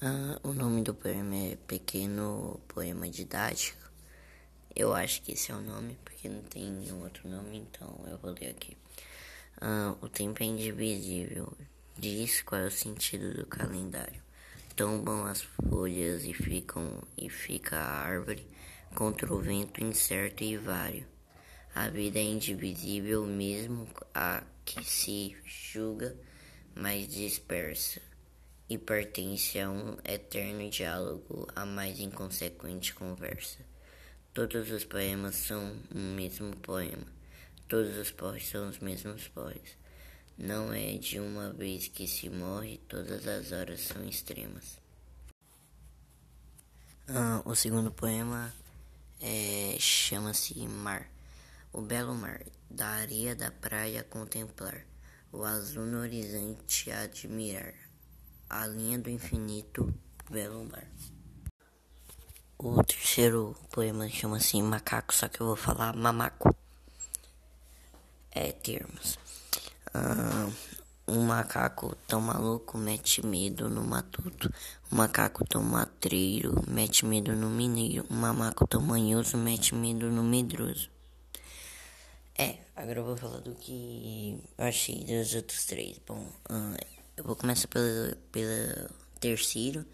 Ah, o nome do poema é Pequeno Poema Didático. Eu acho que esse é o nome, porque não tem nenhum outro nome, então eu vou ler aqui. Ah, o tempo é indivisível. Diz qual é o sentido do calendário. Tombam as folhas e ficam e fica a árvore contra o vento incerto e vário. A vida é indivisível mesmo a que se julga mais dispersa e pertence a um eterno diálogo, a mais inconsequente conversa. Todos os poemas são um mesmo poema, todos os pós são os mesmos pós. Não é de uma vez que se morre, todas as horas são extremas. Ah, o segundo poema é, chama-se Mar. O belo mar, da areia da praia contemplar, o azul no horizonte admirar, a linha do infinito, belo mar. O terceiro poema chama-se Macaco, só que eu vou falar mamaco. É termos. Ah, um macaco tão maluco mete medo no matuto. Um macaco tão matreiro mete medo no mineiro. Um mamaco tão manhoso mete medo no medroso. Agora eu vou falar do que eu achei dos outros três. Bom, uh, eu vou começar pelo, pelo terceiro.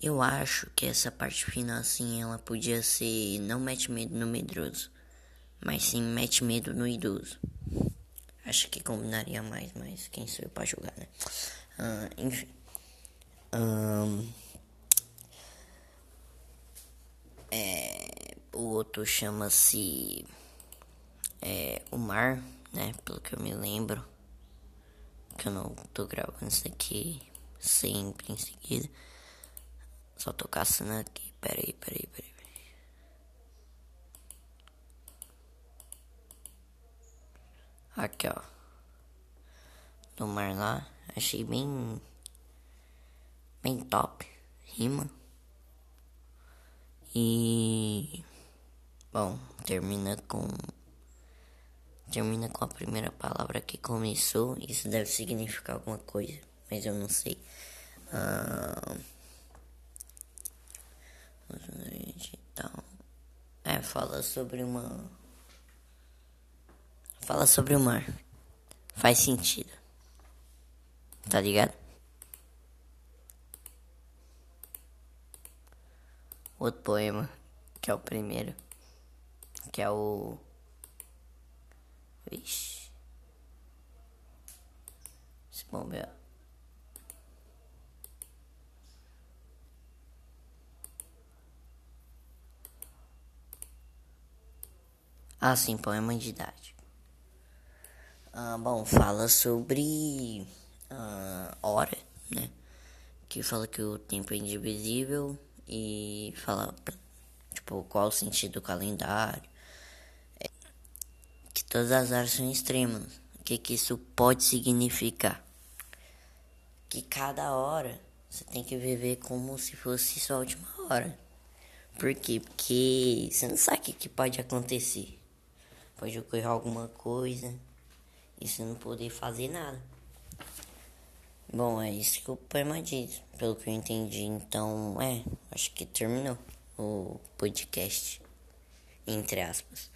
Eu acho que essa parte final, assim, ela podia ser não mete medo no medroso, mas sim mete medo no idoso. Acho que combinaria mais, mas quem sou eu pra julgar, né? Uh, enfim. Um, é, o outro chama-se é, o mar, né? Pelo que eu me lembro. Que eu não tô gravando isso aqui sempre em seguida. Só tô caçando aqui. Peraí, peraí, peraí. peraí. Aqui, ó. Do mar lá. Achei bem. Bem top. Rima. E. Bom, termina com termina com a primeira palavra que começou. Isso deve significar alguma coisa, mas eu não sei. Ah, então, é, fala sobre uma. Fala sobre o mar. Faz sentido. Tá ligado? Outro poema, que é o primeiro, que é o Vixe. Se bombear. Ah, sim, poema didático. Ah, bom, fala sobre ah, hora, né? Que fala que o tempo é indivisível e fala, tipo, qual o sentido do calendário Todas as áreas são extremas. O que, que isso pode significar? Que cada hora você tem que viver como se fosse sua última hora. Por quê? Porque você não sabe o que, que pode acontecer. Pode ocorrer alguma coisa e você não poder fazer nada. Bom, é isso que o poema diz, pelo que eu entendi. Então, é, acho que terminou o podcast, entre aspas.